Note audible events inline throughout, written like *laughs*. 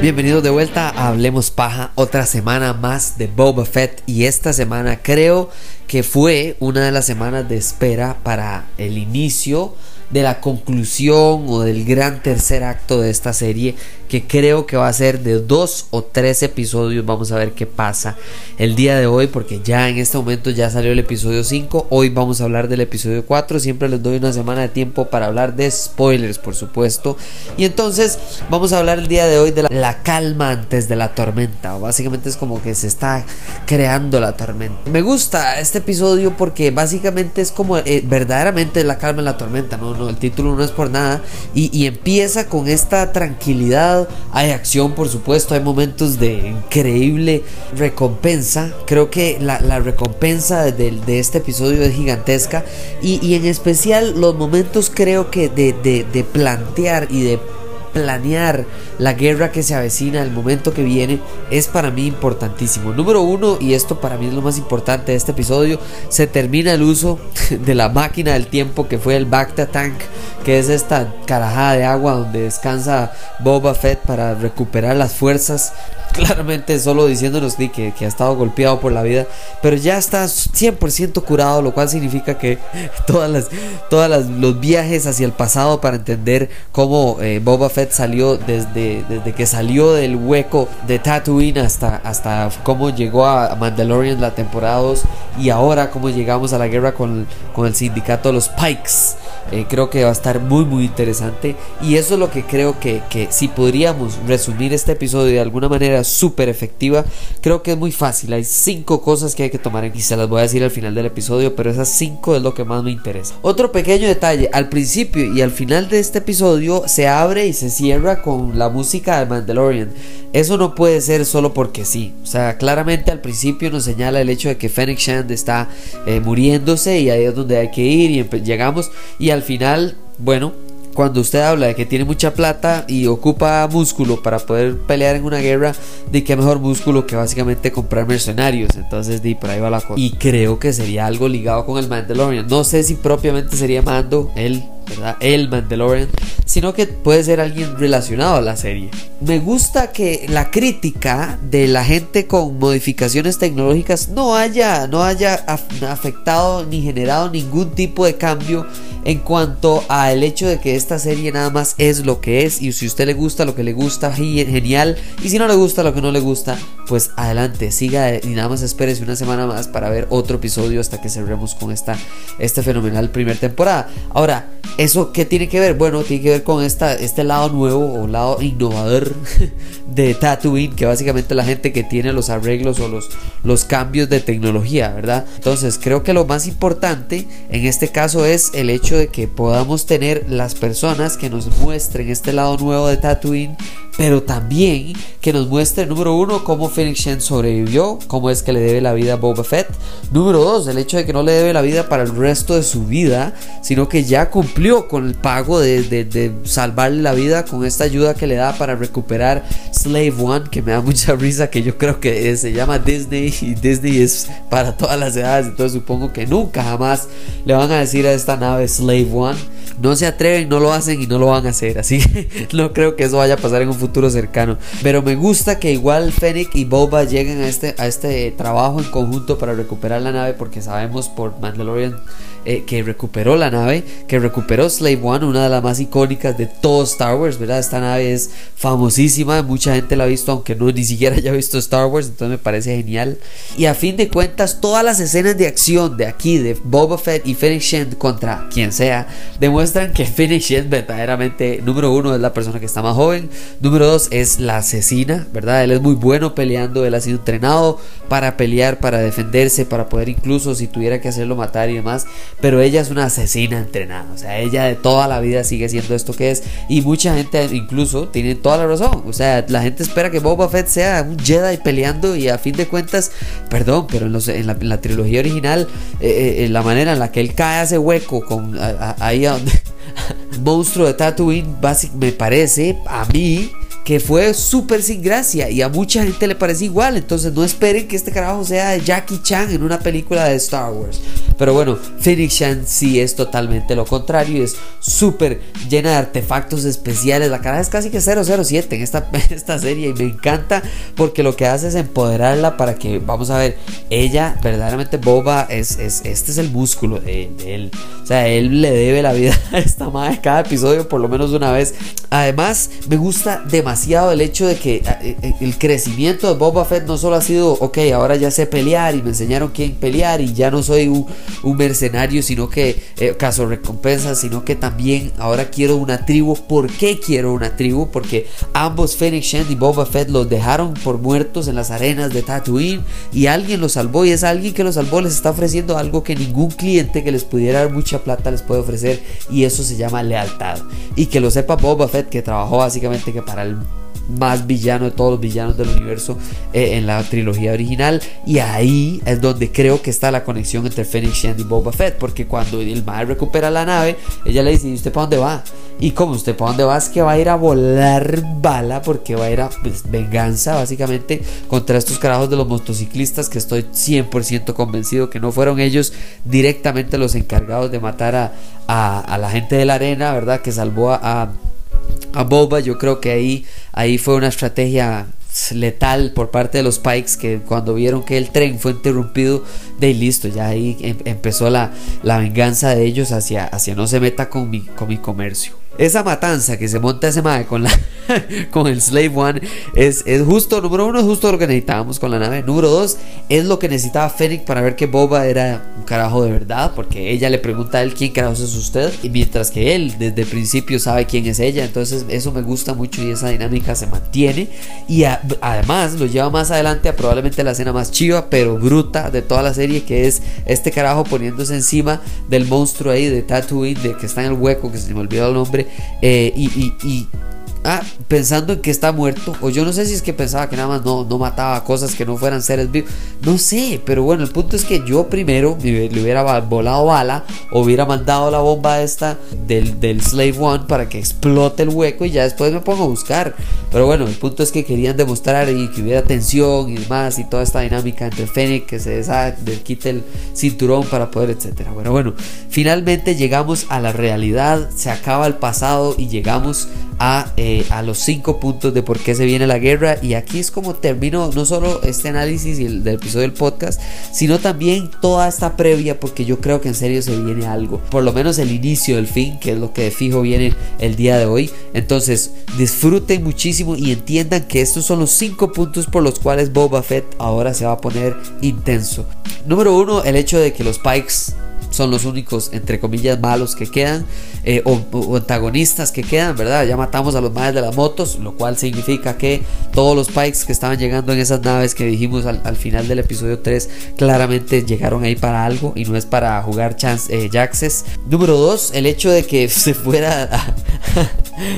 Bienvenidos de vuelta a Hablemos Paja, otra semana más de Boba Fett. Y esta semana creo que fue una de las semanas de espera para el inicio de la conclusión o del gran tercer acto de esta serie que creo que va a ser de dos o tres episodios. Vamos a ver qué pasa el día de hoy porque ya en este momento ya salió el episodio 5 hoy vamos a hablar del episodio 4 siempre les doy una semana de tiempo para hablar de spoilers por supuesto. Y entonces vamos a hablar el día de hoy de la, calma antes de la tormenta. Básicamente es como que se está creando la tormenta. Me gusta este episodio porque básicamente es como eh, verdaderamente la calma en la tormenta no el título no es por nada. Y, empieza con esta tranquilidad. Hay acción, por supuesto, hay momentos de increíble recompensa. Creo que la, recompensa de, este episodio es gigantesca. Y, en especial los momentos creo que de, plantear y de planear la guerra que se avecina, el momento que viene, es para mí importantísimo. Número uno, y esto para mí es lo más importante de este episodio, se termina el uso de la máquina del tiempo que fue el Bacta Tank, que es esta carajada de agua donde descansa Boba Fett para recuperar las fuerzas *laughs* claramente solo diciéndonos que, que ha estado golpeado por la vida, pero ya está 100% curado, lo cual significa que *laughs* todas las, todas los viajes hacia el pasado para entender cómo eh, Boba Fett salió desde, desde que salió del hueco de Tatooine hasta, hasta cómo llegó a Mandalorian la temporada 2 y ahora cómo llegamos a la guerra con, con el sindicato de los Pikes. Eh, creo que va a estar muy muy interesante y eso es lo que creo que, que si podríamos resumir este episodio de alguna manera súper efectiva, creo que es muy fácil. Hay cinco cosas que hay que tomar y se las voy a decir al final del episodio, pero esas cinco es lo que más me interesa. Otro pequeño detalle, al principio y al final de este episodio se abre y se cierra con la música de Mandalorian. Eso no puede ser solo porque sí. O sea, claramente al principio nos señala el hecho de que Fennec Shand está eh, muriéndose y ahí es donde hay que ir y llegamos y al final, bueno, cuando usted habla de que tiene mucha plata y ocupa músculo para poder pelear en una guerra, de qué mejor músculo que básicamente comprar mercenarios. Entonces, di por ahí va la cosa. Y creo que sería algo ligado con el Mandalorian. No sé si propiamente sería Mando, él El Mandalorian, sino que puede ser alguien relacionado a la serie. Me gusta que la crítica de la gente con modificaciones tecnológicas no haya, no haya afectado ni generado ningún tipo de cambio en cuanto a el hecho de que esta serie nada más es lo que es y si a usted le gusta lo que le gusta, genial, y si no le gusta lo que no le gusta, pues adelante, siga y nada más espérese una semana más para ver otro episodio hasta que cerremos con esta este fenomenal primer temporada. Ahora, ¿Eso qué tiene que ver? Bueno, tiene que ver con esta, este lado nuevo o lado innovador *laughs* de Tatooine, que básicamente la gente que tiene los arreglos o los, los cambios de tecnología, ¿verdad? Entonces creo que lo más importante en este caso es el hecho de que podamos tener las personas que nos muestren este lado nuevo de Tatooine pero también que nos muestre, número uno, cómo Phoenix Shen sobrevivió, cómo es que le debe la vida a Boba Fett. Número dos, el hecho de que no le debe la vida para el resto de su vida, sino que ya cumplió con el pago de, de, salvarle la vida con esta ayuda que le da para recuperar Slave One, que me da mucha risa, que yo creo que se llama Disney y Disney es para todas las edades, entonces supongo que nunca jamás le van a decir a esta nave Slave One. No se atreven, no lo hacen y no lo van a hacer, así que *laughs* no creo que eso vaya a pasar en un futuro cercano. Pero me gusta que igual Fennec y Boba lleguen a este, a este trabajo en conjunto para recuperar la nave porque sabemos por Mandalorian eh, que recuperó la nave, que recuperó Slave One, una de las más icónicas de todo Star Wars, ¿verdad? Esta nave es famosísima, mucha gente la ha visto, aunque no ni siquiera haya visto Star Wars, entonces me parece genial. Y a fin de cuentas, todas las escenas de acción de aquí, de Boba Fett y Fennec Shand contra quien sea, demuestran que *laughs* Phoenix Shen verdaderamente, número uno, es la persona que está más joven, número dos, es la asesina, ¿verdad? Él es muy bueno peleando, él ha sido entrenado para pelear, para defenderse, para poder incluso si tuviera que hacerlo matar y demás, pero ella es una asesina entrenada, o sea, ella de toda la vida sigue siendo esto que es y mucha gente incluso tiene toda la razón, o sea, la gente espera que Boba Fett sea un Jedi peleando y a fin de cuentas, perdón, pero en, los, en, la, trilogía original, eh, eh, la manera en la que él cae ese hueco con ahí a donde *laughs* monstruo de Tatooine, me parece a mí que fue súper sin gracia y a mucha gente le parece igual. Entonces no esperen que este carajo sea Jackie Chan en una película de Star Wars. Pero bueno, Phoenix Chan sí es totalmente lo contrario. Es súper llena de artefactos especiales. La cara es casi que 007 en esta, *laughs* esta serie y me encanta porque lo que hace es empoderarla para que, vamos a ver, ella verdaderamente Boba es, es este es el músculo de, él. O sea, él le debe la vida *laughs* a esta madre cada episodio por lo menos una vez. Además, me gusta demasiado el hecho de que eh, eh, el crecimiento de Boba Fett no solo ha sido, ok, ahora ya sé pelear y me enseñaron quién pelear y ya no soy un, mercenario, sino que eh, caso recompensa, sino que también ahora quiero una tribu. ¿Por qué quiero una tribu? Porque ambos Fennec Shen y Boba Fett los dejaron por muertos en las arenas de Tatooine y alguien los salvó y es alguien que los salvó les está ofreciendo algo que ningún cliente que les pudiera dar mucha plata les puede ofrecer y eso se llama lealtad. Y que lo sepa Boba Fett que trabajó básicamente que para el más villano de todos los villanos del universo eh, en la trilogía original. Y ahí es donde creo que está la conexión entre Fennec Shand y Boba Fett. Porque cuando el mal recupera la nave, ella le dice: ¿Y usted para dónde va? Y como usted para dónde va, es que va a ir a volar bala. Porque va a ir a pues, venganza, básicamente, contra estos carajos de los motociclistas. Que estoy 100% convencido que no fueron ellos directamente los encargados de matar a, la gente de la arena, ¿verdad? Que salvó a Boba. Yo creo que ahí, ahí fue una estrategia letal por parte de los Pikes que cuando vieron que el tren fue interrumpido de listo ya ahí em, empezó la, la venganza de ellos hacia, hacia no se meta con mi, con mi comercio esa matanza que se monta ese madre con la *laughs* con el Slave One es, es justo, número uno, es justo lo que necesitábamos con la nave. Número dos, es lo que necesitaba Fennec para ver que Boba era un carajo de verdad, porque ella le pregunta a él quién carajo es usted, y mientras que él desde el principio sabe quién es ella. Entonces, eso me gusta mucho y esa dinámica se mantiene. Y además lo lleva más adelante a probablemente la escena más chiva, pero bruta de toda la serie, que es este carajo poniéndose encima del monstruo ahí de Tatooine, de que está en el hueco, que se me olvidó el nombre, eh, y ah, pensando en que está muerto, o yo no sé si es que pensaba que nada más no, no mataba cosas que no fueran seres vivos, no sé, pero bueno, el punto es que yo primero le hubiera volado bala, hubiera mandado la bomba esta del, del Slave One para que explote el hueco y ya después me pongo a buscar, pero bueno, el punto es que querían demostrar y que hubiera tensión y demás, y toda esta dinámica entre Fennec que se deshaga, quite el cinturón para poder, etcétera. Bueno, bueno, finalmente llegamos a la realidad, se acaba el pasado y llegamos a, eh, a los cinco puntos de por qué se viene la guerra. Y aquí es como termino no solo este análisis del episodio del podcast, sino también toda esta previa, porque yo creo que en serio se viene algo. Por lo menos el inicio del fin, que es lo que de fijo viene el día de hoy. Entonces disfruten muchísimo y entiendan que estos son los cinco puntos por los cuales Boba Fett ahora se va a poner intenso. Número uno, el hecho de que los Pikes son los únicos, entre comillas, malos que quedan, eh, o, antagonistas que quedan, ¿verdad? Ya matamos a los madres de las motos, lo cual significa que todos los Pikes que estaban llegando en esas naves que dijimos al, final del episodio 3, claramente llegaron ahí para algo y no es para jugar chance, eh, Jaxes. Número 2, el hecho de que *laughs* se fuera a,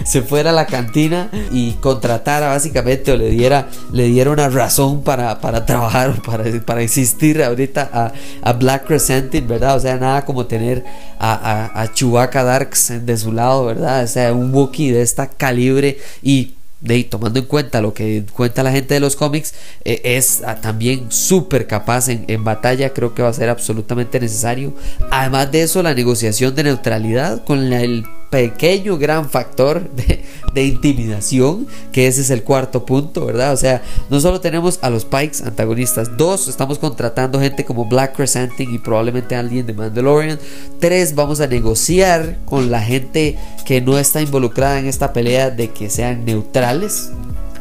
se fuera a la cantina y contratara básicamente o le diera, le diera una razón para, para trabajar, *laughs* para, para existir ahorita a, a Black Crescentin, ¿verdad? O sea, nada como tener a, a, Chewbacca Darks de su lado, ¿verdad? O sea, un Wookiee de esta calibre y de, tomando en cuenta lo que cuenta la gente de los cómics, eh, es ah, también súper capaz en, en, batalla, creo que va a ser absolutamente necesario. Además de eso, la negociación de neutralidad con el pequeño gran factor de, intimidación, que ese es el cuarto punto, ¿verdad? O sea, no solo tenemos a los Pikes antagonistas, dos, estamos contratando gente como Black Crescenting y probablemente alguien de Mandalorian, tres, vamos a negociar con la gente que no está involucrada en esta pelea de que sean neutrales,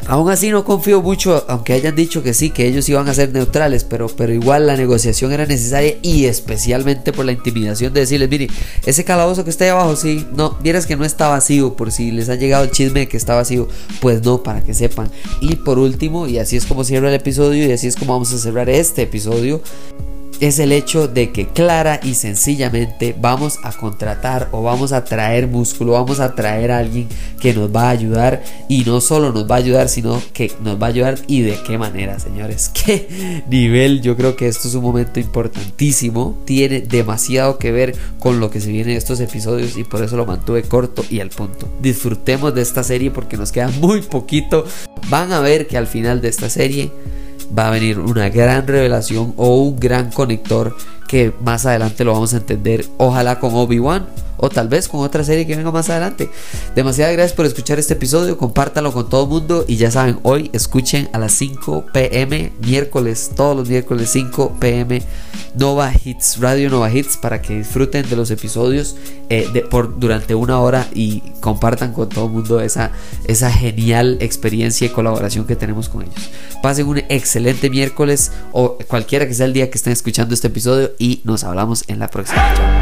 Aún así no confío mucho, aunque hayan dicho que sí, que ellos iban a ser neutrales, pero, pero igual la negociación era necesaria y especialmente por la intimidación de decirles, mire, ese calabozo que está ahí abajo, sí, no, vieras que no está vacío, por si les ha llegado el chisme de que está vacío, pues no, para que sepan. Y por último, y así es como cierra el episodio y así es como vamos a cerrar este episodio, es el hecho de que clara y sencillamente vamos a contratar o vamos a traer músculo, vamos a traer a alguien que nos va a ayudar y no solo nos va a ayudar, sino que nos va a ayudar y de qué manera, señores. *laughs* Qué nivel, yo creo que esto es un momento importantísimo, tiene demasiado que ver con lo que se viene en estos episodios y por eso lo mantuve corto y al punto. Disfrutemos de esta serie porque nos queda muy poquito. Van a ver que al final de esta serie va a venir una gran revelación o un gran conector que más adelante lo vamos a entender, ojalá con Obi-Wan o tal vez con otra serie que venga más adelante. Demasiadas gracias por escuchar este episodio, compártanlo con todo el mundo y ya saben, hoy escuchen a las 5 pm, miércoles, todos los miércoles 5 pm, Nova Hits, Radio Nova Hits, para que disfruten de los episodios eh, durante una hora y compartan con todo el mundo esa, esa genial experiencia y colaboración que tenemos con ellos. Pasen un excelente miércoles o cualquiera que sea el día que estén escuchando este episodio y nos hablamos en la próxima.